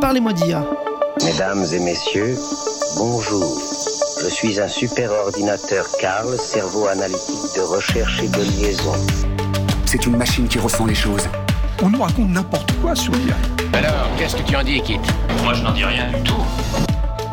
Parlez-moi d'IA. Mesdames et messieurs, bonjour. Je suis un super ordinateur Carl, cerveau analytique de recherche et de liaison. C'est une machine qui ressent les choses. On nous raconte n'importe quoi sur l'IA. Alors, qu'est-ce que tu en dis, Kit? Moi, je n'en dis rien du tout.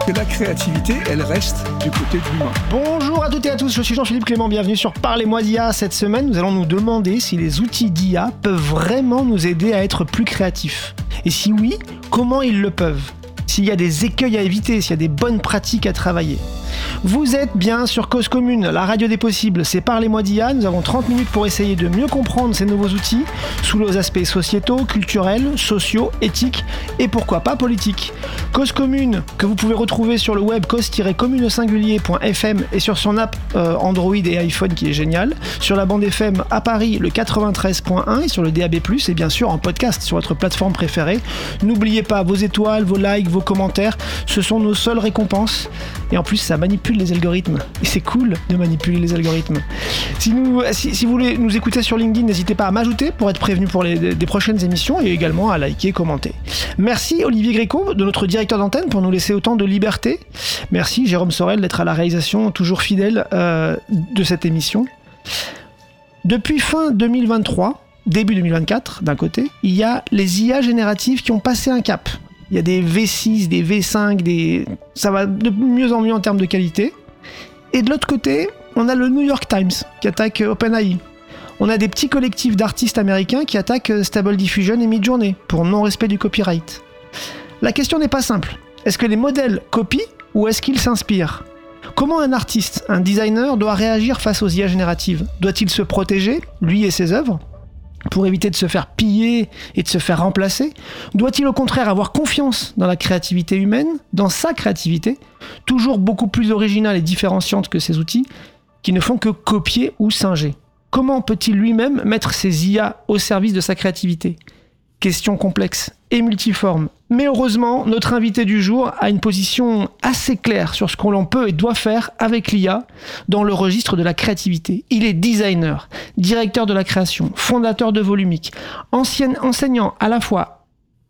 Que la créativité, elle reste du côté de l'humain. Bonjour à toutes et à tous, je suis Jean-Philippe Clément, bienvenue sur Parlez-moi d'IA. Cette semaine, nous allons nous demander si les outils d'IA peuvent vraiment nous aider à être plus créatifs. Et si oui, comment ils le peuvent? S'il y a des écueils à éviter, s'il y a des bonnes pratiques à travailler. Vous êtes bien sur Cause Commune, la radio des possibles, c'est Parlez-moi d'IA. Nous avons 30 minutes pour essayer de mieux comprendre ces nouveaux outils sous les aspects sociétaux, culturels, sociaux, éthiques et pourquoi pas politiques. Cause Commune, que vous pouvez retrouver sur le web cause-communesingulier.fm et sur son app euh, Android et iPhone qui est génial, sur la bande FM à Paris le 93.1 et sur le DAB+, et bien sûr en podcast sur votre plateforme préférée. N'oubliez pas vos étoiles, vos likes, vos commentaires, ce sont nos seules récompenses. Et en plus, ça manipule les algorithmes. Et c'est cool de manipuler les algorithmes. Si vous voulez nous écouter sur LinkedIn, n'hésitez pas à m'ajouter pour être prévenu pour les des prochaines émissions et également à liker, commenter. Merci Olivier Gréco, de notre directeur d'antenne, pour nous laisser autant de liberté. Merci Jérôme Sorel d'être à la réalisation toujours fidèle euh, de cette émission. Depuis fin 2023, début 2024 d'un côté, il y a les IA génératives qui ont passé un cap. Il y a des V6, des V5, des... ça va de mieux en mieux en termes de qualité. Et de l'autre côté, on a le New York Times qui attaque OpenAI. On a des petits collectifs d'artistes américains qui attaquent Stable Diffusion et Midjourney pour non-respect du copyright. La question n'est pas simple. Est-ce que les modèles copient ou est-ce qu'ils s'inspirent? Comment un artiste, un designer doit réagir face aux IA génératives? Doit-il se protéger, lui et ses œuvres? Pour éviter de se faire piller et de se faire remplacer Doit-il au contraire avoir confiance dans la créativité humaine, dans sa créativité, toujours beaucoup plus originale et différenciante que ces outils, qui ne font que copier ou singer? Comment peut-il lui-même mettre ses IA au service de sa créativité? Question complexe et multiforme. Mais heureusement, notre invité du jour a une position assez claire sur ce qu'on l'on peut et doit faire avec l'IA dans le registre de la créativité. Il est designer, directeur de la création, fondateur de Volumique, ancien enseignant à la fois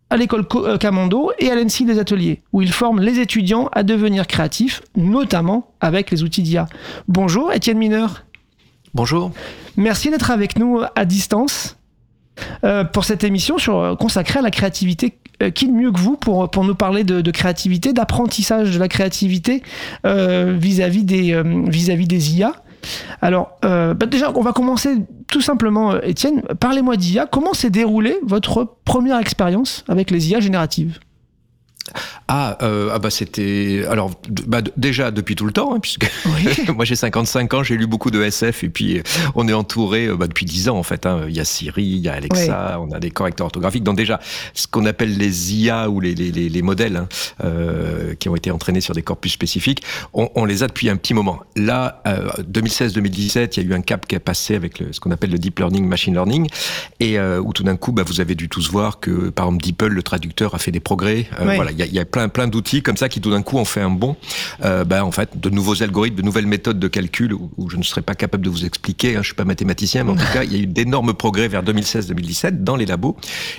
à l'école Camando et à l'ENSI des ateliers, où il forme les étudiants à devenir créatifs, notamment avec les outils d'IA. Bonjour Étienne Mineur. Bonjour. Merci d'être avec nous à distance. Euh, pour cette émission sur, consacrée à la créativité. Euh, qui de mieux que vous pour, nous parler de, créativité, d'apprentissage de la créativité euh, vis-à-vis des, vis-à-vis des IA alors, bah déjà, on va commencer tout simplement, Étienne. Parlez-moi d'IA. Comment s'est déroulée votre première expérience avec les IA génératives? Ah, euh, ah bah c'était alors bah, déjà depuis tout le temps hein, puisque oui. moi j'ai 55 ans, j'ai lu beaucoup de SF et puis on est entouré bah, depuis 10 ans en fait. Hein. Il y a Siri, il y a Alexa, oui. on a des correcteurs orthographiques. Donc déjà ce qu'on appelle les IA ou les, les, les, les modèles hein, euh, qui ont été entraînés sur des corpus spécifiques, on, on les a depuis un petit moment. Là, euh, 2016-2017, il y a eu un cap qui est passé avec le, ce qu'on appelle le deep learning, machine learning, et euh, où tout d'un coup, bah, vous avez dû tous voir que par exemple DeepL, le traducteur, a fait des progrès. Oui. Voilà, il y a, y a plein plein d'outils comme ça qui tout d'un coup ont fait un bon. Euh, ben, en fait, de nouveaux algorithmes, de nouvelles méthodes de calcul où, où je ne serais pas capable de vous expliquer. Hein, je suis pas mathématicien, mais en tout cas, il y a eu d'énormes progrès vers 2016-2017 dans les labos.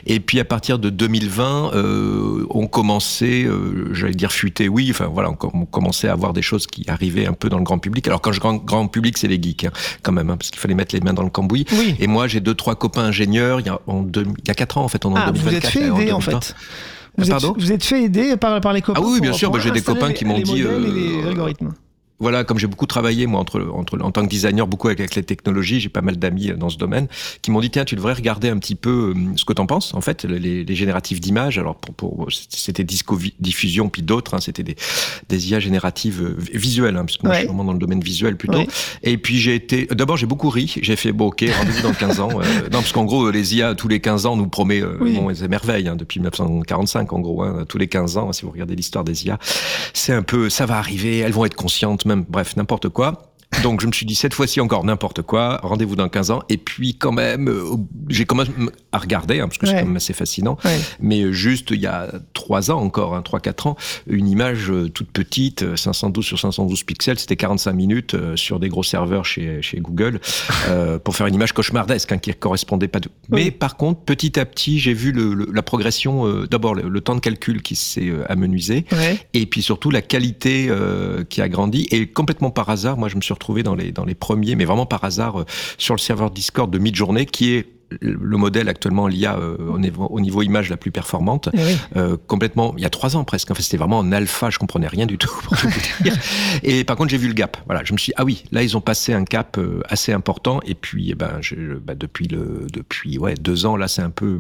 Et puis à partir de 2020, euh, on commençait, euh, j'allais dire fuiter, oui. Enfin voilà, on, on, commençait à avoir des choses qui arrivaient un peu dans le grand public. Alors quand je grand, grand public, c'est les geeks hein, quand même, hein, parce qu'il fallait mettre les mains dans le cambouis. Oui. Et moi, j'ai deux trois copains ingénieurs. Il y a, en deux, il y a quatre ans en fait, on est ah, en 2024. Vous êtes fait aider en, en fait. Vous êtes, vous êtes, fait aider par, par les copains Ah oui, bien sûr, bah, j'ai des copains qui m'ont dit. Les algorithmes voilà, comme j'ai beaucoup travaillé moi entre, entre en tant que designer, beaucoup avec, avec les technologies, j'ai pas mal d'amis dans ce domaine qui m'ont dit tiens, tu devrais regarder un petit peu euh, ce que t'en penses. En fait, les, les génératifs d'images. Alors pour, pour c'était disco diffusion puis d'autres, hein, c'était des, des IA génératives euh, visuelles, hein, parce que moi ouais. je suis vraiment dans le domaine visuel plutôt. Ouais. Et puis j'ai été, d'abord j'ai beaucoup ri. J'ai fait bon ok, rendez-vous dans 15 ans. Euh, non, parce qu'en gros les IA tous les 15 ans nous promet euh, oui. bon, des merveilles hein, depuis 1945 en gros. Hein, tous les 15 ans, si vous regardez l'histoire des IA, c'est un peu ça va arriver, elles vont être conscientes, même bref n'importe quoi. Donc je me suis dit cette fois-ci encore n'importe quoi, rendez-vous dans 15 ans. Et puis quand même, euh, j'ai commencé à regarder, hein, parce que ouais. c'est quand même assez fascinant. Ouais. Mais juste il y a 3 ans encore, hein, 3-4 ans, une image euh, toute petite, 512 sur 512 pixels, c'était 45 minutes sur des gros serveurs chez, chez Google, pour faire une image cauchemardesque hein, qui correspondait pas de... Mais par contre, petit à petit, j'ai vu le, la progression, d'abord le, temps de calcul qui s'est amenuisé, et puis surtout la qualité qui a grandi, et complètement par hasard, moi je me suis retrouvé dans les, dans les premiers, mais vraiment par hasard, sur le serveur Discord de Midjourney, qui est le modèle actuellement l'IA euh, au, niveau, au, niveau, image la plus performante, eh euh, complètement, il y a trois ans presque. En fait, c'était vraiment en alpha, je comprenais rien du tout. Pour tout dire. Et par contre, j'ai vu le gap. Voilà, je me suis dit, ah oui, là, ils ont passé un cap euh, assez important. Et puis, eh ben, je, bah, depuis le, depuis ouais, deux ans, là, c'est un peu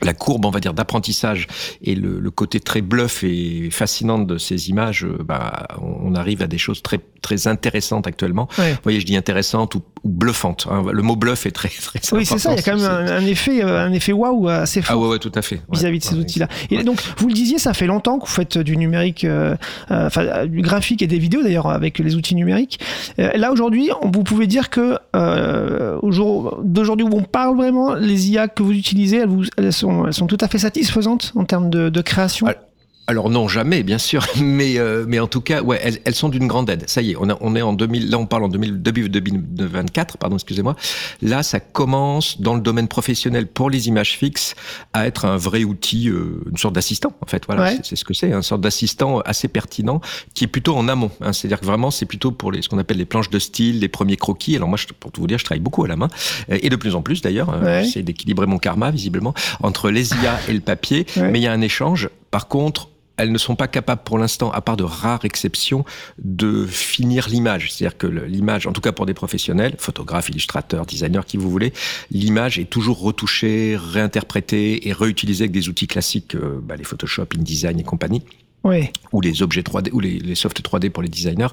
la courbe, on va dire, d'apprentissage et le, le, côté très bluff et fascinant de ces images, bah, on arrive à des choses très très intéressantes actuellement. Vous voyez, je dis intéressante ou, ou bluffante. Hein. Le mot bluff est très très Oui, c'est ça. Il y a quand même un, effet, euh, un effet waouh assez ah fort. Ah ouais, ouais tout à fait. Vis-à-vis de ces outils-là. Et donc, vous le disiez, ça fait longtemps que vous faites du numérique, euh, euh, enfin du graphique et des vidéos d'ailleurs avec les outils numériques. là aujourd'hui, vous pouvez dire que d'aujourd'hui où on parle vraiment, les IA que vous utilisez, elles, vous, elles, sont, elles sont tout à fait satisfaisantes en termes de, création. Alors non, jamais, bien sûr, mais euh, mais en tout cas, ouais, elles, elles sont d'une grande aide. Ça y est, on, a, on est en 2000, là on parle en 2000, 2024, pardon, excusez-moi. Là, ça commence dans le domaine professionnel pour les images fixes à être un vrai outil, euh, une sorte d'assistant en fait. Voilà, c'est ce que c'est, une sorte d'assistant assez pertinent qui est plutôt en amont. Hein, C'est-à-dire que vraiment, c'est plutôt pour les ce qu'on appelle les planches de style, les premiers croquis. Alors moi, je, pour tout vous dire, je travaille beaucoup à la main et de plus en plus d'ailleurs. Hein, j'essaie d'équilibrer mon karma visiblement entre les IA et le papier, mais il y a un échange. Par contre, elles ne sont pas capables pour l'instant, à part de rares exceptions, de finir l'image. C'est-à-dire que l'image, en tout cas pour des professionnels, photographes, illustrateurs, designers, qui vous voulez, l'image est toujours retouchée, réinterprétée et réutilisée avec des outils classiques, euh, bah, les Photoshop, InDesign et compagnie ou les objets 3D ou les, les softs 3D pour les designers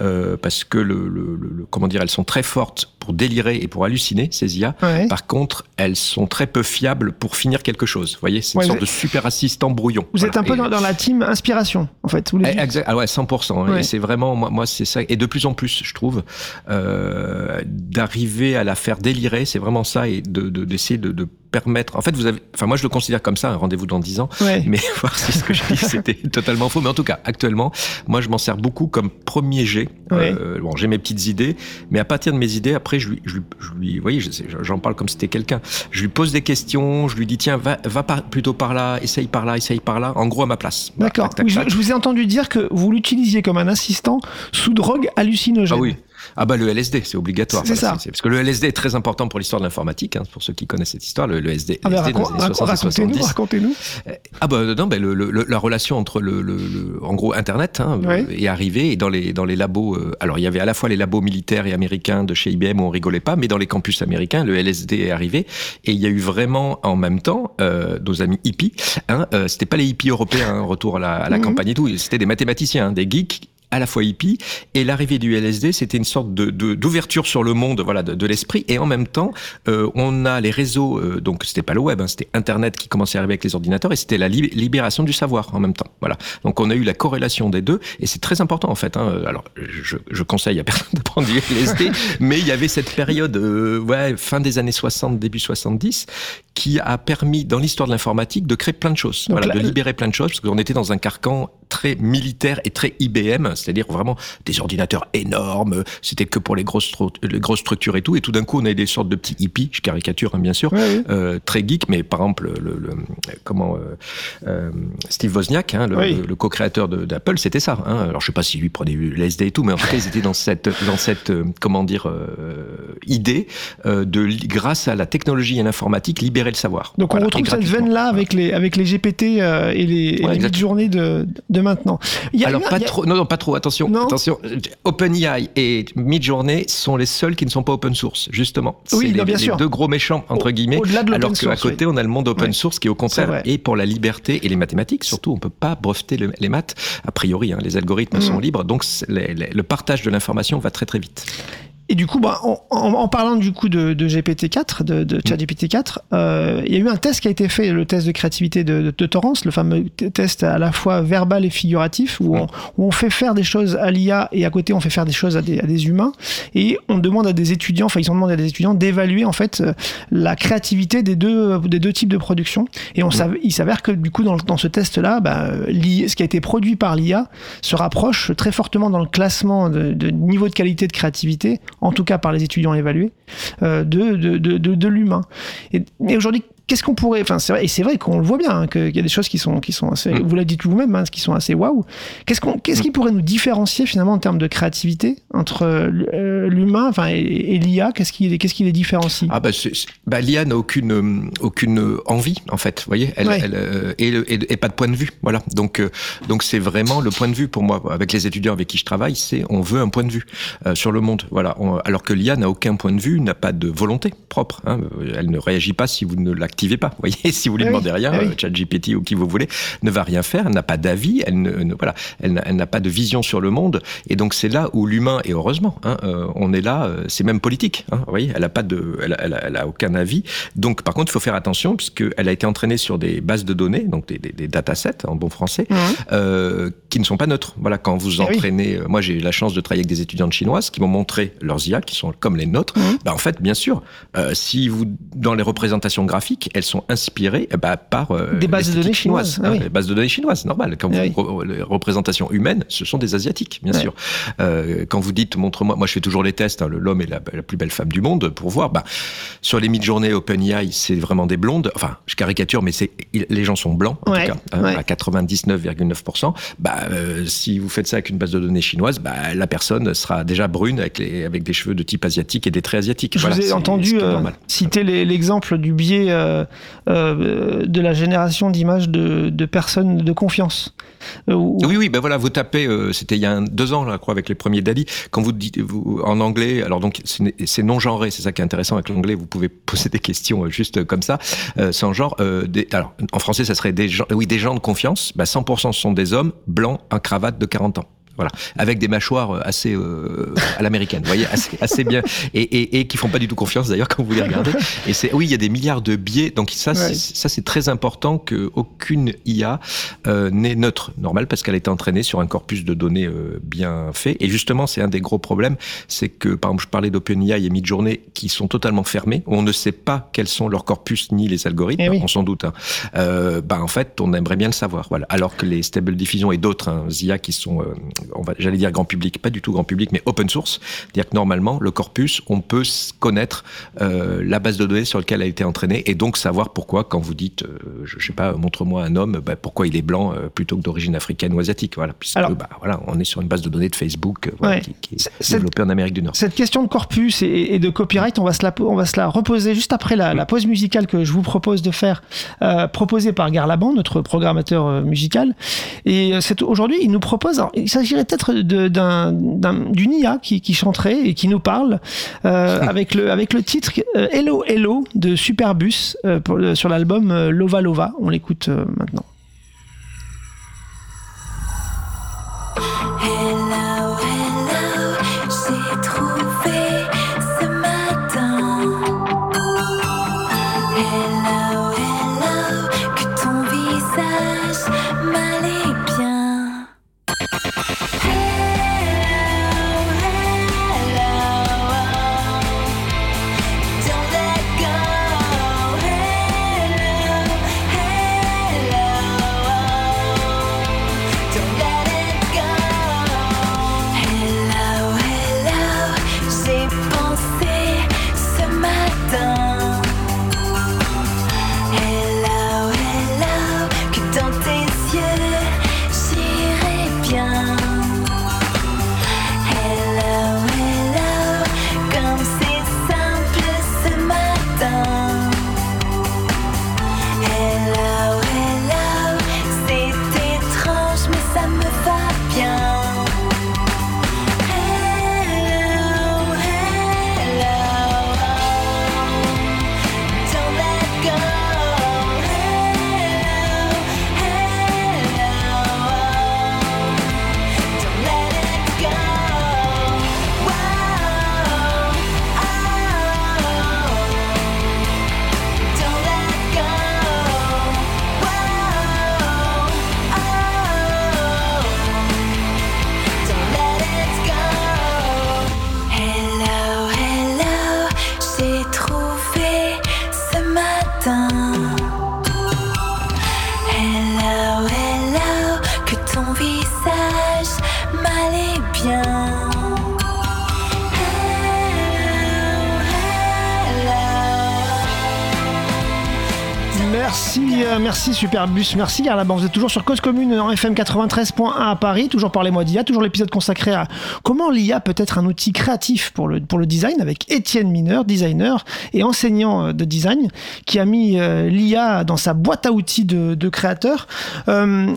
euh, parce que le, le, le, comment dire elles sont très fortes pour délirer et pour halluciner ces IA par contre elles sont très peu fiables pour finir quelque chose. Vous voyez c'est une sorte de super assistant brouillon. Vous êtes un peu dans, dans, la team inspiration en fait vous eh, exact, ah ouais 100% et c'est vraiment moi, moi c'est ça. Et de plus en plus je trouve euh, d'arriver à la faire délirer c'est vraiment ça et de d'essayer de, de permettre. En fait, vous avez. Enfin, moi, je le considère comme ça, un rendez-vous dans 10 ans. Mais voir si ce que je dis c'était totalement faux. Mais en tout cas, actuellement, moi, je m'en sers beaucoup comme premier jet. Euh, bon, j'ai mes petites idées, mais à partir de mes idées, après, je lui, je lui, je lui vous voyez, j'en parle comme si c'était quelqu'un. Je lui pose des questions, je lui dis tiens, va, va par, plutôt par là, essaye par là, essaye par là. En gros, à ma place. D'accord. je, je, vous ai entendu dire que vous l'utilisiez comme un assistant sous drogue hallucinogène. Ah oui. Ah bah le LSD, c'est obligatoire. C'est ça. parce que le LSD est très important pour l'histoire de l'informatique, hein, pour ceux qui connaissent cette histoire. Le, le SD, ah bah LSD dans les années 60 70. Racontez-nous. Euh, ah bah non, bah, le, le, la relation entre le, le, en gros Internet hein, oui. est arrivée et dans les dans les labos. Euh, alors il y avait à la fois les labos militaires et américains de chez IBM où on rigolait pas, mais dans les campus américains, le LSD est arrivé et il y a eu vraiment en même temps euh, nos amis hippies. Hein, euh, c'était pas les hippies européens, hein, retour à la, à la mm -hmm. campagne et tout. C'était des mathématiciens, des geeks à la fois hippie et l'arrivée du LSD c'était une sorte de d'ouverture sur le monde voilà de, de l'esprit et en même temps euh, on a les réseaux euh, donc c'était pas le web hein, c'était internet qui commençait à arriver avec les ordinateurs et c'était la li libération du savoir en même temps voilà donc on a eu la corrélation des deux et c'est très important en fait hein. alors je, je conseille à personne de prendre du LSD mais il y avait cette période euh, ouais fin des années 60 début 70 qui a permis dans l'histoire de l'informatique de créer plein de choses voilà, là, de libérer plein de choses parce qu'on était dans un carcan très militaire et très IBM c'est-à-dire vraiment des ordinateurs énormes, c'était que pour les grosses, les grosses structures et tout, et tout d'un coup on a des sortes de petits hippies, je caricature hein, bien sûr, ouais, euh, très geek, mais par exemple le, le comment euh, euh, Steve Wozniak, hein, le, oui. le co-créateur d'Apple, c'était ça. Hein. Alors je sais pas si lui prenait l'SD et tout, mais en tout cas ils étaient dans cette dans cette euh, comment dire euh, idée euh, de grâce à la technologie et l'informatique libérer le savoir. Donc voilà, on retrouve cette veine là avec les avec les GPT et les, ouais, les journées de de maintenant. Il y a Alors une, pas il y a... trop, non non pas trop attention, non. attention. OpenAI et Midjourney sont les seuls qui ne sont pas open source, justement. Oui, les, bien les sûr. deux gros méchants, entre guillemets. alors qu'à côté, oui. on a le monde open source qui, au contraire, est, pour la liberté et les mathématiques. Surtout, on peut pas breveter le, les maths. A priori, hein, les algorithmes mmh. sont libres. Donc, le partage de l'information va très, très vite. Et du coup, bah, en, en, parlant du coup de, de GPT-4, de, de ChatGPT-4, euh, il y a eu un test qui a été fait, le test de créativité de, de, Torrance, le fameux test à la fois verbal et figuratif, où, on, où on, fait faire des choses à l'IA et à côté on fait faire des choses à des, à des, humains. Et on demande à des étudiants, enfin ils ont demandé à des étudiants d'évaluer en fait euh, la créativité des deux, des deux types de production. Et on savait, il s'avère que du coup dans, dans ce test-là, bah, ce qui a été produit par l'IA se rapproche très fortement dans le classement de, de niveau de qualité de créativité en tout cas par les étudiants évalués, euh, de, de, de, de l'humain. Et, et aujourd'hui, qu'est-ce qu'on pourrait enfin c'est vrai et c'est vrai qu'on le voit bien hein, qu'il y a des choses qui sont qui sont assez mm. vous l'avez dit vous-même hein, qui sont assez waouh. Qu'est-ce qu'on qu'est-ce qui mm. pourrait nous différencier finalement en termes de créativité entre euh, l'humain enfin et, l'IA qu'est-ce qui qu'est-ce qui les différencie? Ah bah, bah l'IA n'a aucune aucune envie en fait vous voyez. Elle, elle euh, et, et, pas de point de vue voilà. Donc euh, donc c'est vraiment le point de vue pour moi. Avec les étudiants avec qui je travaille c'est on veut un point de vue sur le monde voilà. Alors que l'IA n'a aucun point de vue n'a pas de volonté propre hein, elle ne réagit pas si vous ne la activez pas. Vous voyez, si vous lui ah demandez rien, ah ChatGPT ou qui vous voulez ne va rien faire, elle n'a pas d'avis, elle ne, voilà, elle n'a pas de vision sur le monde. Et donc c'est là où l'humain, et heureusement, hein, euh, on est là, euh, c'est même politique. Hein, vous voyez, elle a pas de, elle, elle, elle, a aucun avis. Donc par contre, il faut faire attention puisqu'elle a été entraînée sur des bases de données, donc des, des, des datasets en bon français, mmh. euh, qui ne sont pas neutres. Voilà, quand vous eh entraînez, moi j'ai eu la chance de travailler avec des étudiantes chinoises qui m'ont montré leurs IA qui sont comme les nôtres. Mmh. Bah, en fait, bien sûr, si vous dans les représentations graphiques elles sont inspirées eh ben, par euh, des bases de données chinoises. Ah Les bases de données chinoises, normal. Quand vous, les représentations humaines, ce sont des asiatiques, bien sûr. Euh, quand vous dites montre-moi, moi je fais toujours les tests. Hein, l'homme est la, plus belle femme du monde pour voir. Bah, sur les mid-journées OpenAI, c'est vraiment des blondes. Enfin, je caricature, mais c'est les gens sont blancs en tout cas, hein, à 99,9%. Bah, euh, si vous faites ça avec une base de données chinoise, bah, la personne sera déjà brune avec, les, avec des cheveux de type asiatique et des traits asiatiques. Je vous ai entendu citer l'exemple du biais euh, euh, de la génération d'images de, personnes de confiance. Euh, oui, oui, ben voilà, vous tapez, c'était il y a deux ans, je crois, avec les premiers Dali, quand vous dites vous, en anglais, alors donc c'est non genré, c'est ça qui est intéressant avec l'anglais, vous pouvez poser des questions juste comme ça, sans genre. Alors en français, ça serait des gens, oui, des gens de confiance. Ben 100% ce sont des hommes blancs, en cravate de 40 ans. Voilà, avec des mâchoires euh, assez euh, à l'américaine, vous voyez, assez, assez bien, et, et, et, qui font pas du tout confiance d'ailleurs quand vous les regardez. Et c'est, oui, il y a des milliards de biais, donc ça, ça c'est très important que aucune IA euh, n'est neutre, normal, parce qu'elle a été entraînée sur un corpus de données euh, bien fait. Et justement, c'est un des gros problèmes, c'est que par exemple, je parlais d'OpenAI et Midjourney qui sont totalement fermés, où on ne sait pas quels sont leurs corpus ni les algorithmes, eh on s'en doute. Hein. Euh, bah en fait, on aimerait bien le savoir, voilà. Alors que les Stable Diffusion et d'autres hein, IA qui sont on va, j'allais dire grand public, pas du tout grand public, mais open source. C'est-à-dire que normalement, le corpus, on peut connaître euh, la base de données sur laquelle a été entraîné et donc savoir pourquoi, quand vous dites, euh, je, je, sais pas, montre-moi un homme, bah, pourquoi il est blanc euh, plutôt que d'origine africaine ou asiatique. Voilà, puisque bah, voilà, on est sur une base de données de Facebook voilà, qui, qui, est développée en Amérique du Nord. Cette question de corpus et, et, de copyright, on va, se la, on va se la reposer juste après la, la pause musicale que je vous propose de faire, proposée par Garlaban, notre programmateur musical. Et aujourd'hui, il nous propose, alors, il s'agit peut-être d'une IA qui, qui, chanterait et qui nous parle euh, avec, le, avec le titre euh, Hello Hello de Superbus euh, pour, sur l'album Lova Lova. On l'écoute maintenant. Merci, euh, merci Superbus, merci Carla. Vous êtes toujours sur Cause Commune en FM 93.1 à Paris, toujours par les mois d'IA, toujours l'épisode consacré à comment l'IA peut être un outil créatif pour le, pour le design avec Étienne Mineur, designer et enseignant euh, de design, qui a mis euh, l'IA dans sa boîte à outils de, de créateur. Euh,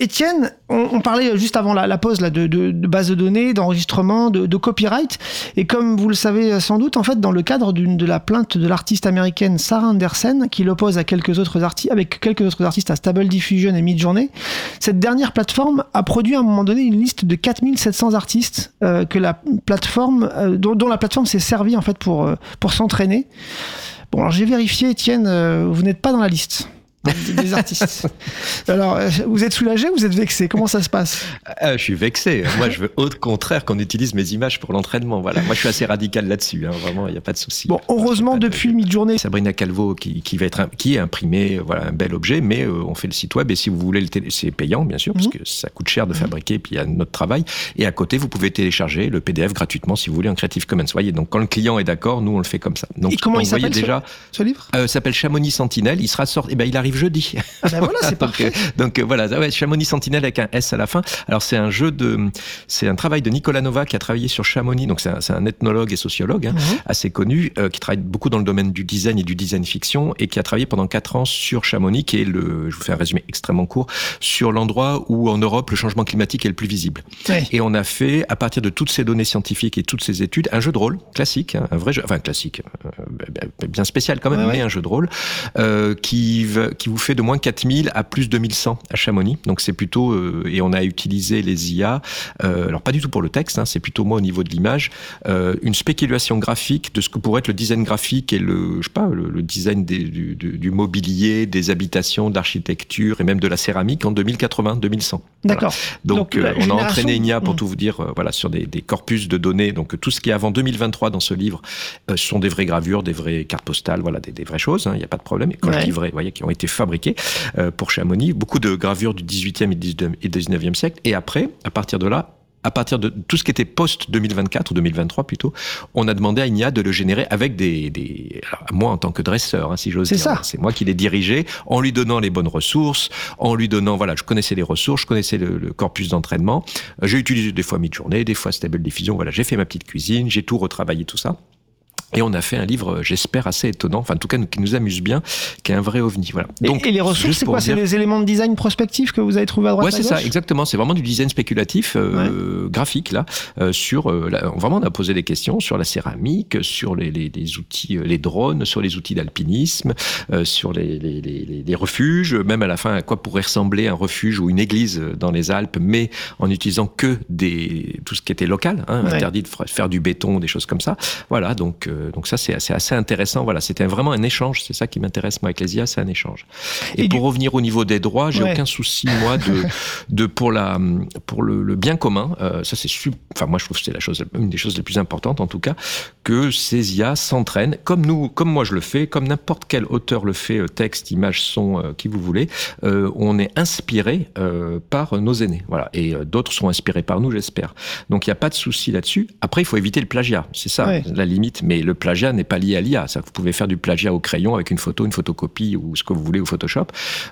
Étienne, on, parlait juste avant la, pause là, de, base de données, d'enregistrement, de, copyright. Et comme vous le savez sans doute, en fait, dans le cadre de la plainte de l'artiste américaine Sarah Anderson, qui l'oppose à quelques autres artistes, avec quelques autres artistes à Stable Diffusion et Midjourney, cette dernière plateforme a produit à un moment donné une liste de 4700 artistes euh, que la plateforme, euh, dont, la plateforme s'est servie en fait pour, euh, pour s'entraîner. Bon, alors j'ai vérifié, Étienne, euh, vous n'êtes pas dans la liste des artistes. Alors, euh, vous êtes soulagé ou vous êtes vexé? Comment ça se passe? Euh, Je suis vexé. Moi, je veux au contraire qu'on utilise mes images pour l'entraînement. Voilà. Moi, je suis assez radical là-dessus. Hein. Vraiment, il n'y a pas de souci. Bon, heureusement, depuis de... Mid-Journée. Sabrina Calvo qui, qui, va être qui est imprimé, voilà, un bel objet, mais euh, on fait le site web et si vous voulez le télé, c'est payant, bien sûr, mmh. parce que ça coûte cher de fabriquer, puis il y a notre travail. Et à côté, vous pouvez télécharger le PDF gratuitement si vous voulez en Creative Commons. Voyez, donc quand le client est d'accord, nous on le fait comme ça. Donc, et comment il s'appelle déjà ce, ce livre? Euh, S'appelle Chamonix Sentinelle. Il sera sorti. Eh ben, il arrive jeudi. ben voilà, c'est parfait. donc, donc voilà, ouais, Chamonix Sentinelle avec un S à la fin. Alors c'est un jeu de, c'est un travail de Nicolas Nova qui a travaillé sur Chamonix. Donc c'est un, un, ethnologue et sociologue hein, Mhm. mmh. assez connu euh, qui travaille beaucoup dans le domaine du design et du design fiction et qui a travaillé pendant quatre ans sur Chamonix, qui est le, je vous fais un résumé extrêmement court, sur l'endroit où en Europe le changement climatique est le plus visible. Ouais. Et on a fait à partir de toutes ces données scientifiques et toutes ces études un jeu de rôle classique, hein, un vrai jeu, enfin classique, euh, bien spécial quand même, ouais, mais ouais. un jeu de rôle euh, qui qui vous fait de moins 4000 à plus de 1100 à Chamonix. Donc c'est plutôt euh, et on a utilisé les IA. Euh, alors pas du tout pour le texte, hein, c'est plutôt moi au niveau de l'image, euh, une spéculation graphique de ce que pourrait être le design graphique et le je sais pas le, le design des, du, du, du, mobilier, des habitations, de l'architecture et même de la céramique en 2080-2100. D'accord. Voilà. Donc, donc on a entraîné IA pour mmh. tout vous dire voilà sur des, des, corpus de données. Donc tout ce qui est avant 2023 dans ce livre sont des vraies gravures, des vraies cartes postales, voilà des, des vraies choses. Il hein, n'y a pas de problème. Et quand ouais. je dis vraies, vous voyez, qui ont été fabriquées euh, pour Chamonix, beaucoup de gravures du 18e et 19e siècle. Et après, à partir de là, à partir de tout ce qui était post-2024 ou 2023 plutôt, on a demandé à INIA de le générer avec des... des alors, moi, en tant que dresseur, hein, si j'ose dire. C'est ça. C'est moi qui l'ai dirigé, en lui donnant les bonnes ressources, en lui donnant... Voilà, je connaissais les ressources, je connaissais le, le corpus d'entraînement. J'ai utilisé des fois Midjourney, des fois Stable Diffusion. Voilà, j'ai fait ma petite cuisine, j'ai tout retravaillé, tout ça. Et on a fait un livre, j'espère, assez étonnant, enfin en tout cas qui nous amuse bien, qui est un vrai ovni. Voilà. Donc, et, et les ressources, c'est quoi? C'est les éléments de design prospectifs que vous avez trouvés à droite Ouais, c'est ça, exactement. C'est vraiment du design spéculatif, euh, ouais. graphique, là, euh, sur... Euh, vraiment, on a posé des questions sur la céramique, sur les, les, les outils, les drones, sur les outils d'alpinisme, euh, sur les, les, refuges, même à la fin, à quoi pourrait ressembler un refuge ou une église dans les Alpes, mais en utilisant que des, tout ce qui était local, hein, ouais. interdit de faire du béton, des choses comme ça. Voilà, donc euh, donc ça c'est assez, assez, intéressant. Voilà, c'était vraiment un échange. C'est ça qui m'intéresse moi avec les IA, c'est un échange. Et, Et pour du... revenir au niveau des droits, j'ai ouais. aucun souci moi de, de pour la pour le, le bien commun. Euh, ça c'est enfin moi je trouve que c'est la chose une des choses les plus importantes en tout cas que ces IA s'entraînent comme nous comme moi je le fais comme n'importe quel auteur le fait euh, texte, image, son, euh, qui vous voulez. euh, on est inspiré par nos aînés. Voilà. Et d'autres sont inspirés par nous, j'espère. Donc il n'y a pas de souci là-dessus. Après il faut éviter le plagiat. C'est ça ouais. la limite. Mais le plagiat n'est pas lié à l'IA. Vous pouvez faire du plagiat au crayon avec une photo, une photocopie ou ce que vous voulez au Photoshop.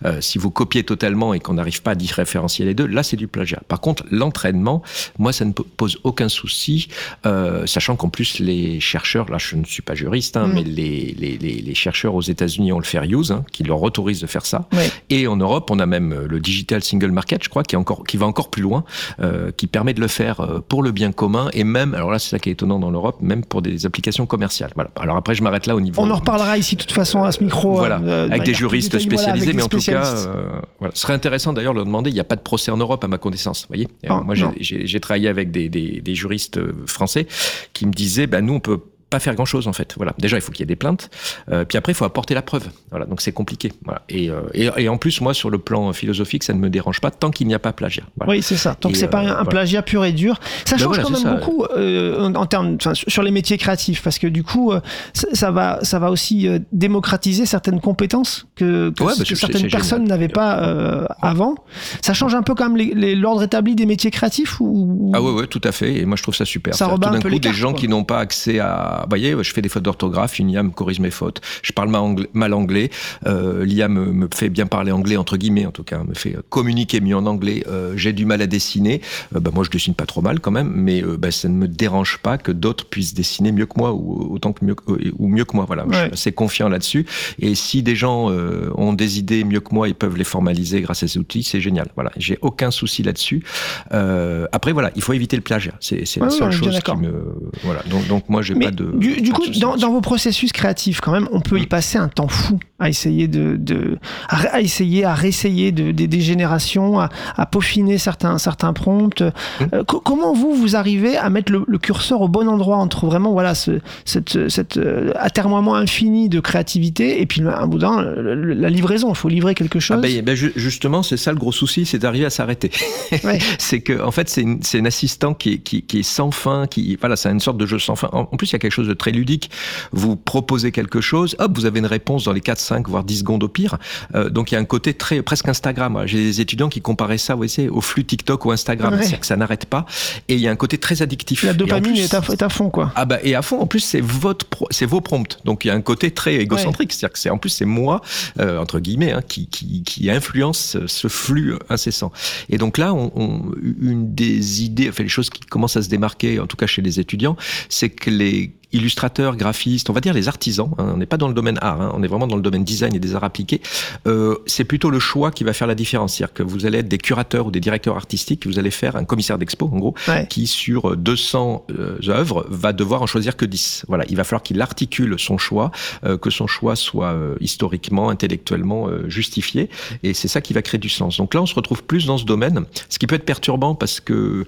Euh, si vous copiez totalement et qu'on n'arrive pas à différencier les deux, là c'est du plagiat. Par contre, l'entraînement, moi ça ne pose aucun souci, euh, sachant qu'en plus les chercheurs, là je ne suis pas juriste, hein, mmh. mais les, les, les, les, chercheurs aux États-Unis ont le fair use, hein, qui leur autorise de faire ça. Et en Europe, on a même le digital single market, je crois, qui, est encore, qui va encore plus loin, euh, qui permet de le faire euh, pour le bien commun et même, alors là c'est ça qui est étonnant dans l'Europe, même pour des applications commerciales. Voilà. Alors après, je m'arrête là au niveau. On en reparlera ici de toute façon à ce micro. Voilà, euh, avec des juristes spécialisés, voilà, mais en tout cas, euh, voilà. ce serait intéressant d'ailleurs de leur demander. Il n'y a pas de procès en Europe à ma connaissance. Vous voyez, oh, moi j'ai travaillé avec des, des, des, juristes français qui me disaient, ben nous on peut pas faire grand chose en fait. Voilà. Déjà, il faut qu'il y ait des plaintes. Euh, puis après, il faut apporter la preuve. Voilà. Donc c'est compliqué. Voilà. Et, euh, et, et, en plus, moi, sur le plan philosophique, ça ne me dérange pas tant qu'il n'y a pas plagiat. Voilà. Oui, c'est ça. Donc c'est euh, pas un, voilà. plagiat pur et dur. Ça ben change quand même ça. beaucoup euh, en termes, sur les métiers créatifs, parce que du coup, ça, ça va, ça va aussi euh, démocratiser certaines compétences que, que, ouais, bah, que certaines personnes n'avaient pas euh, avant. Ça change un peu quand même l'ordre établi des métiers créatifs ou Ah ouais, ouais, tout à fait. Et moi, je trouve ça super. Ça tout d'un coup, des gens quoi. qui n'ont pas accès à Vous voyez, je fais des fautes d'orthographe, une IA me corrige mes fautes. Je parle mal anglais, euh, l'IA me, me, fait bien parler anglais, entre guillemets en tout cas, me fait communiquer mieux en anglais. Euh, j'ai du mal à dessiner. Euh, bah, moi, je dessine pas trop mal quand même, mais euh, bah, ça ne me dérange pas que d'autres puissent dessiner mieux que moi ou autant que mieux, ou mieux que moi. Voilà, je suis assez confiant là-dessus. Et si des gens ont des idées mieux que moi, ils peuvent les formaliser grâce à ces outils, c'est génial. Voilà, j'ai aucun souci là-dessus. après, voilà, il faut éviter le plagiat. C'est la seule chose qui me. Voilà, donc, donc moi, j'ai pas de. Du, coup, dans, dans, vos processus créatifs, quand même, on peut y mm. passer un temps fou à essayer de, de à, essayer, à réessayer de, des générations, à, à, peaufiner certains, certains prompts. Mm. Euh, comment vous, vous arrivez à mettre le, curseur au bon endroit entre vraiment voilà ce, cette, cette euh, atermoiement infini de créativité et puis un boudin, la livraison? Il faut livrer quelque ah chose. Ah ben, ben, justement, c'est ça le gros souci, c'est d'arriver à s'arrêter. Ouais. c'est que en fait, c'est un assistant qui est, qui, qui est sans fin, qui voilà, c'est une sorte de jeu sans fin. En, plus, il y a quelque chose de très ludique. Vous proposez quelque chose, hop, vous avez une réponse dans les 4, 5, voire 10 secondes au pire. Euh, donc il y a un côté très presque Instagram. J'ai des étudiants qui comparaient ça, vous voyez, au flux TikTok ou Instagram. C'est-à-dire que ça n'arrête pas. Et il y a un côté très addictif. La dopamine est, à, fond, quoi. Ah bah et à fond. En plus, c'est votre, c'est vos prompts. Donc il y a un côté très égocentrique. C'est-à-dire que c'est en plus c'est moi euh, entre guillemets hein, qui, qui, qui influence ce flux incessant. Et donc là, on, on, une des idées, enfin les choses qui commencent à se démarquer, en tout cas chez les étudiants, c'est que les illustrateurs, graphistes, on va dire les artisans, hein, on n'est pas dans le domaine art, hein, on est vraiment dans le domaine design et des arts appliqués, euh, c'est plutôt le choix qui va faire la différence. C'est-à-dire que vous allez être des curateurs ou des directeurs artistiques, vous allez faire un commissaire d'expo, en gros, qui sur 200 euh, œuvres va devoir en choisir que 10. Voilà, il va falloir qu'il articule son choix, euh, que son choix soit euh, historiquement, intellectuellement euh, justifié, et c'est ça qui va créer du sens. Donc là, on se retrouve plus dans ce domaine, ce qui peut être perturbant parce que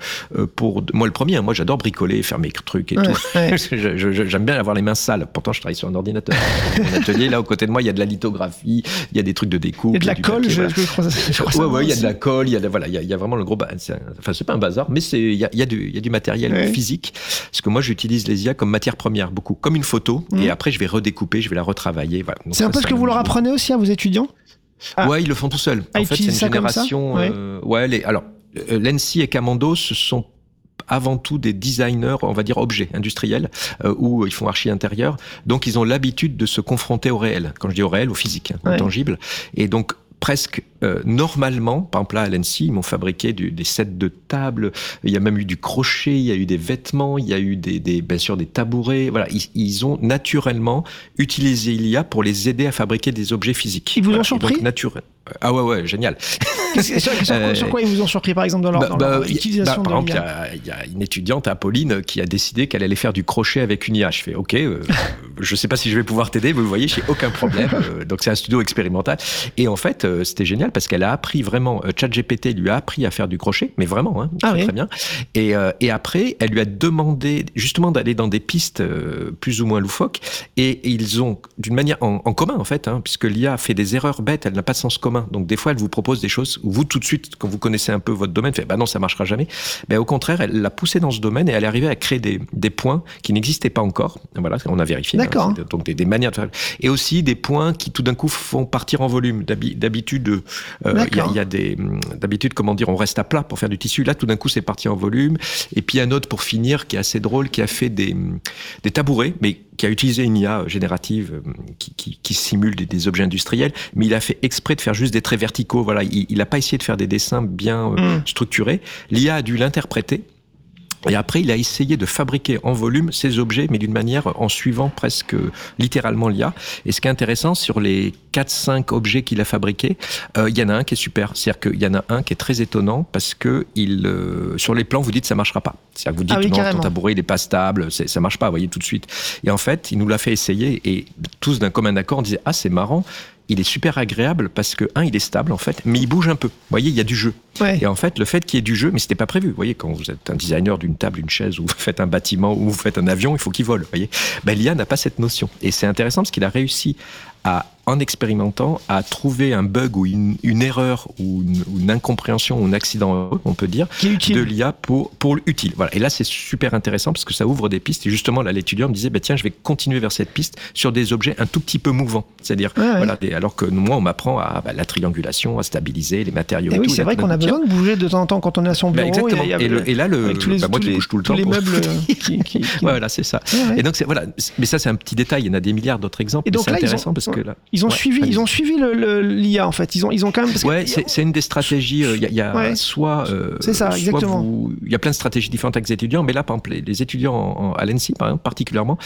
pour moi le premier, hein, moi j'adore bricoler, faire mes trucs et tout. je, j'aime bien avoir les mains sales. Pourtant, je travaille sur un ordinateur. Mon atelier, là, aux côtés de moi, il y a de la lithographie, il y a des trucs de découpe. Il y a de la colle, je, crois, Ouais, ouais, il y a de la colle, il y a, voilà, il y a, vraiment le gros. Enfin, c'est pas un bazar, mais c'est, il y a, il y a du, il y a du matériel physique. Parce que moi, j'utilise les IA comme matière première, beaucoup, comme une photo. Et mmh. après, je vais redécouper, je vais la retravailler. Voilà. C'est un peu ce que vous leur apprenez aussi à vos étudiants? Ah. Ouais, ils le font tout seuls. en fait, c'est une génération. ouais, euh, ouais les, alors, euh, Lensi et Camando, ce sont avant tout des designers, on va dire objets industriels, euh, où ils font archi intérieur. Donc ils ont l'habitude de se confronter au réel. Quand je dis au réel, au physique, hein, au tangible. Et donc presque euh, normalement, par exemple là à l'ANSI, ils m'ont fabriqué des sets de tables, il y a même eu du crochet, il y a eu des vêtements, il y a eu des, des bien sûr des tabourets. Voilà, ils, ils, ont naturellement utilisé l'IA pour les aider à fabriquer des objets physiques. Ils vous ont surpris naturel. Ah ouais, ouais, génial. sur, quoi ils vous ont surpris, par exemple, dans leur, bah, bah, utilisation bah, Par exemple, il y, a une étudiante, Apolline, qui a décidé qu'elle allait faire du crochet avec une IA. Je fais, OK, euh, je sais pas si je vais pouvoir t'aider, vous voyez, j'ai aucun problème. Euh, donc, c'est un studio expérimental. Et en fait, euh, c'était génial parce qu'elle a appris vraiment, ChatGPT lui a appris à faire du crochet, mais vraiment, hein, ah, très, bien. Et, et après, elle lui a demandé justement d'aller dans des pistes plus ou moins loufoques. Et, ils ont, d'une manière en, commun, en fait, hein, puisque l'IA fait des erreurs bêtes, elle n'a pas de sens commun. Donc, des fois, elle vous propose des choses où vous, tout de suite, quand vous connaissez un peu votre domaine, fait, bah non, ça marchera jamais. Mais au contraire, elle l'a poussé dans ce domaine et elle est arrivée à créer des, des points qui n'existaient pas encore. Voilà, on a vérifié. Hein, D'accord. donc, des, des, manières de faire. Et aussi des points qui, tout d'un coup, font partir en volume. D'habitude, euh, il y, y, a des, d'habitude, comment dire, on reste à plat pour faire du tissu. Là, tout d'un coup, c'est parti en volume. Et puis, un autre pour finir qui est assez drôle, qui a fait des, des tabourets, mais qui a utilisé une IA générative euh, qui, qui, qui simule des, des, objets industriels, mais il a fait exprès de faire juste des traits verticaux. Voilà, il n'a pas essayé de faire des dessins bien euh, mm. structurés. L'IA a dû l'interpréter. Et après, il a essayé de fabriquer en volume ces objets, mais d'une manière en suivant presque littéralement l'IA. Et ce qui est intéressant, sur les 4-5 objets qu'il a fabriqués, euh, il y en a un qui est super. C'est-à-dire qu'il y en a un qui est très étonnant parce que il, euh, sur les plans, vous dites ça marchera pas. C'est-à-dire que vous dites ah non, ton tabouret il est pas stable, ça marche pas, vous voyez tout de suite. Et en fait, il nous l'a fait essayer et tous d'un commun accord on disait ah c'est marrant, il est super agréable parce que, un, il est stable en fait, mais il bouge un peu. Vous voyez, il y a du jeu. Et en fait, le fait qu'il y ait du jeu, mais c'était pas prévu. Vous voyez, quand vous êtes un designer d'une table, d'une chaise, ou vous faites un bâtiment, ou vous faites un avion, il faut qu'il vole. Vous voyez, ben, l'IA n'a pas cette notion. Et c'est intéressant parce qu'il a réussi à en expérimentant, à trouver un bug ou une, erreur ou une, incompréhension ou un accident, on peut dire, de l'IA pour, pour utile. Voilà. Et là, c'est super intéressant parce que ça ouvre des pistes. Et justement, là, l'étudiant me disait, bah, tiens, je vais continuer vers cette piste sur des objets un tout petit peu mouvants. C'est-à-dire, voilà, alors que moi, on m'apprend à bah, la triangulation, à stabiliser les matériaux. Et oui, c'est vrai qu'on a besoin de bouger de temps en temps quand on est à son bureau. exactement. Et, là, le, moi qui bouge tout le temps. les meubles qui, Voilà, c'est ça. Et donc, voilà. Mais ça, c'est un petit détail. Il y en a des milliards d'autres exemples. Et donc, c'est intéressant parce que là. Ils ont suivi, ils ont suivi l'IA en fait. Ils ont, ils ont quand même. ouais, c'est une des stratégies. Euh, il y a, soit. Euh, c'est ça, exactement. Il y a plein de stratégies différentes avec les étudiants, mais là, par exemple, les, étudiants à l'ENSI, par exemple, particulièrement,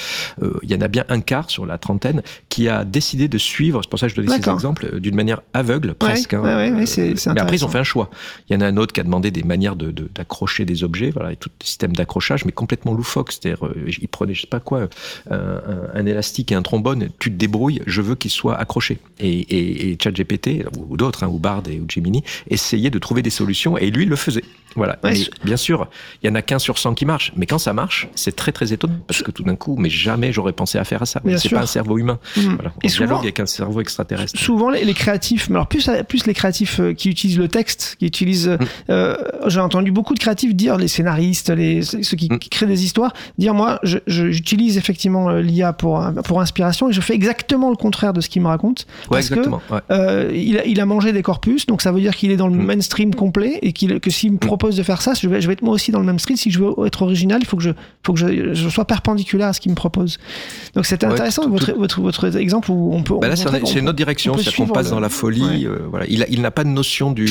euh, il y en a bien un quart sur la trentaine qui a décidé de suivre. C'est pour ça que je donne ces exemples d'une manière aveugle, presque. Hein, mais après, ils ont fait un choix. Il y en a un autre qui a demandé des manières d'accrocher de, des objets, voilà, et tout le système d'accrochage, mais complètement loufoque. C'est-à-dire, il prenait, je sais pas quoi, un, un, élastique et un trombone, tu te débrouilles, je veux qu'il soit accroché. Et, et, et ChatGPT, ou, d'autres, hein, ou Bard et ou Gemini, essayaient de trouver des solutions, et lui, le faisait. Voilà. bien sûr, il y en a qu'un sur 100 qui marche, mais quand ça marche, c'est très très étonnant parce que tout d'un coup, mais jamais j'aurais pensé à faire à ça. C'est pas un cerveau humain. Mmh. Voilà. On et souvent, avec un cerveau extraterrestre. Souvent, les, créatifs, mais alors plus, plus les créatifs euh, qui utilisent le texte, qui utilisent, mmh. euh, j'ai entendu beaucoup de créatifs dire, les scénaristes, les, ceux qui, mmh. créent des histoires, dire moi, j'utilise effectivement euh, l'IA pour pour inspiration et je fais exactement le contraire de ce qu'il me raconte parce exactement, que il, a, il, a mangé des corpus, donc ça veut dire qu'il est dans le mainstream complet et qu'il que s'il me propose de faire ça, je vais, je vais être moi aussi dans le même street. Si je veux être original, il faut que je, faut que je, je sois perpendiculaire à ce qu'il me propose. Donc c'est intéressant votre, votre, votre, exemple où on peut. Bah là, c'est une autre direction, c'est qu'on passe dans la folie. Euh, voilà. Il, il n'a pas de notion du.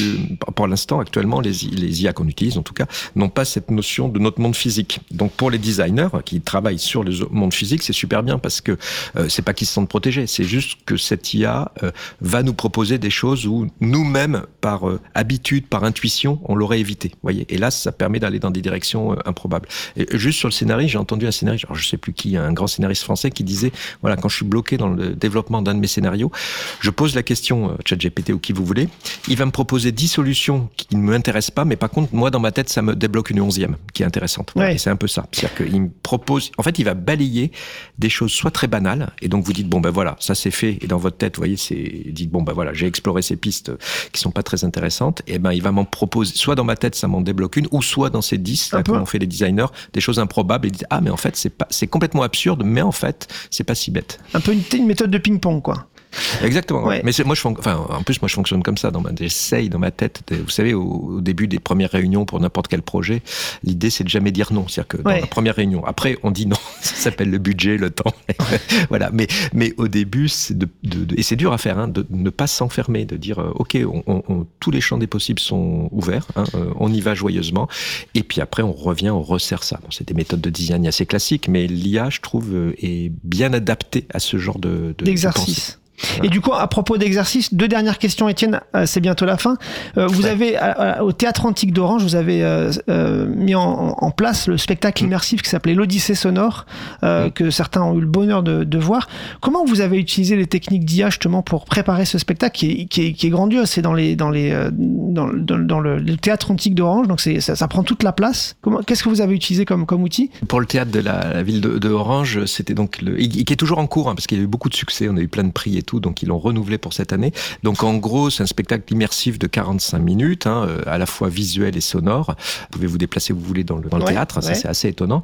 Pour l'instant, actuellement, les, les IA qu'on utilise, en tout cas, n'ont pas cette notion de notre monde physique. Donc pour les designers qui travaillent sur le monde physique, c'est super bien parce que euh, c'est pas qu'ils se sentent protégés, c'est juste que cette IA euh, va nous proposer des choses où nous-mêmes, par habitude, par intuition, on l'aurait évité voyez et là, ça permet d'aller dans des directions euh, improbables. Et juste sur le scénario, j'ai entendu un scénariste, alors je sais plus qui, un grand scénariste français qui disait, voilà, quand je suis bloqué dans le développement d'un de mes scénarios, je pose la question, euh, ChatGPT ou qui vous voulez, il va me proposer 10 solutions qui ne m'intéressent pas, mais par contre, moi, dans ma tête, ça me débloque une onzième qui est intéressante. Et c'est un peu ça. C'est-à-dire qu'il me propose, en fait, il va balayer des choses soit très banales, et donc vous dites, bon, ben voilà, ça c'est fait, et dans votre tête, vous voyez, c'est, dites, bon, ben voilà, j'ai exploré ces pistes qui sont pas très intéressantes, et ben il va m'en proposer, soit dans ma tête, ça m'en débloque une, ou soit dans ces 10, là, comme on fait les designers, des choses improbables et disent, ah, mais en fait, c'est pas, c'est complètement absurde, mais en fait, c'est pas si bête. Un peu une, une méthode de ping-pong, quoi. Exactement. Mais moi, je, enfin, en plus, moi, je fonctionne comme ça. Dans ma, j'essaye dans ma tête. vous savez, au, début des premières réunions pour n'importe quel projet, l'idée, c'est de jamais dire non. C'est-à-dire que dans la première réunion, après, on dit non. Ça s'appelle le budget, le temps. voilà. Mais, mais au début, c'est de, de, et c'est dur à faire, hein, de ne pas s'enfermer, de dire, euh, ok, on, tous les champs des possibles sont ouverts. Hein, euh, on y va joyeusement. Et puis après, on revient, on resserre ça. Bon, c'est des méthodes de design assez classiques, mais l'IA, je trouve, euh, est bien adaptée à ce genre de, d'exercice. Et du coup, à propos d'exercice, deux dernières questions, Étienne, euh, c'est bientôt la fin. Euh, vous avez, au Théâtre Antique d'Orange, vous avez euh, mis en, place le spectacle mm. immersif qui s'appelait l'Odyssée sonore, mm. que certains ont eu le bonheur de, voir. Comment vous avez utilisé les techniques d'IA justement pour préparer ce spectacle qui est, qui est, grandiose? C'est dans, les, dans, les, dans, dans, le, Théâtre Antique d'Orange, donc ça, ça, prend toute la place. Qu'est-ce que vous avez utilisé comme, comme outil? Pour le théâtre de la, ville d'Orange, c'était donc, le, qui est toujours en cours, hein, parce qu'il y a eu beaucoup de succès, on a eu plein de prix et tout, donc ils l'ont renouvelé pour cette année. Donc en gros, c'est un spectacle immersif de 45 minutes, hein, euh, à la fois visuel et sonore. Vous pouvez vous déplacer où vous voulez dans le, dans le théâtre, ça c'est assez étonnant.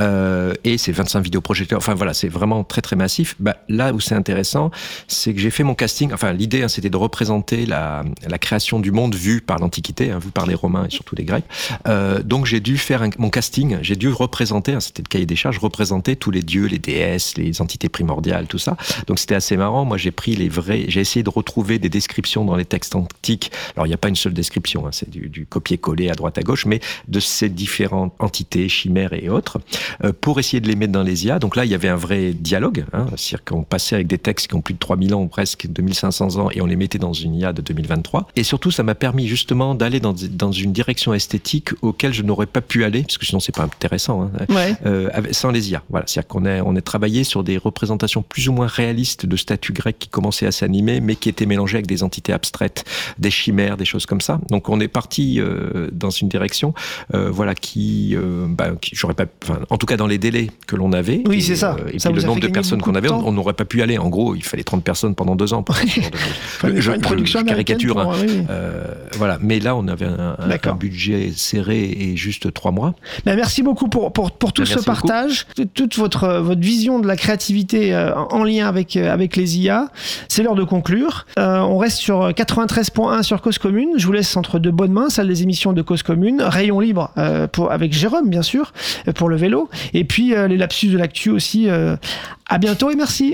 Euh, et c'est 25 vidéoprojecteurs, enfin voilà, c'est vraiment très très massif. Bah, là où c'est intéressant, c'est que j'ai fait mon casting, enfin l'idée hein, c'était de représenter la, la, création du monde vu par l'Antiquité, hein, vu par les Romains et surtout les Grecs. Euh, donc j'ai dû faire mon casting, j'ai dû représenter, hein, c'était le cahier des charges, représenter tous les dieux, les déesses, les entités primordiales, tout ça. Donc c'était assez marrant. Moi j'ai pris les vrai. J'ai essayé de retrouver des descriptions dans les textes antiques. Alors, il n'y a pas une seule description, hein, c'est du, copier-coller à droite à gauche, mais de ces différentes entités, chimères et autres, euh, pour essayer de les mettre dans les IA. Donc là, il y avait un vrai dialogue, hein, c'est-à-dire qu'on passait avec des textes qui ont plus de 3000 ans, presque 2500 ans, et on les mettait dans une IA de 2023. Et surtout, ça m'a permis justement d'aller dans, dans, une direction esthétique auquel je n'aurais pas pu aller, parce que sinon, c'est pas intéressant, hein, euh, sans les IA. Voilà, c'est-à-dire qu'on a, on a travaillé sur des représentations plus ou moins réalistes de statues grecques grecque qui commençait à s'animer, mais qui était mélangé avec des entités abstraites, des chimères, des choses comme ça. Donc on est parti dans une direction, voilà, qui, bah, qui j'aurais pas, en tout cas dans les délais que l'on avait. Oui, c'est ça. et puis le nombre de personnes qu'on avait, on n'aurait pas pu aller. En gros, il fallait 30 personnes pendant deux ans. Pour je, je, caricature. Hein. voilà. Mais là, on avait un, un, budget serré et juste trois mois. Ben, merci beaucoup pour, pour, pour tout ce partage, toute votre, votre vision de la créativité en lien avec, avec les IA. C'est l'heure de conclure. on reste sur 93.1 sur Cause Commune. Je vous laisse entre deux bonnes mains, celle des émissions de Cause Commune. Rayon libre pour, avec Jérôme, bien sûr, pour le vélo. Et puis les lapsus de l'actu aussi. à bientôt et merci.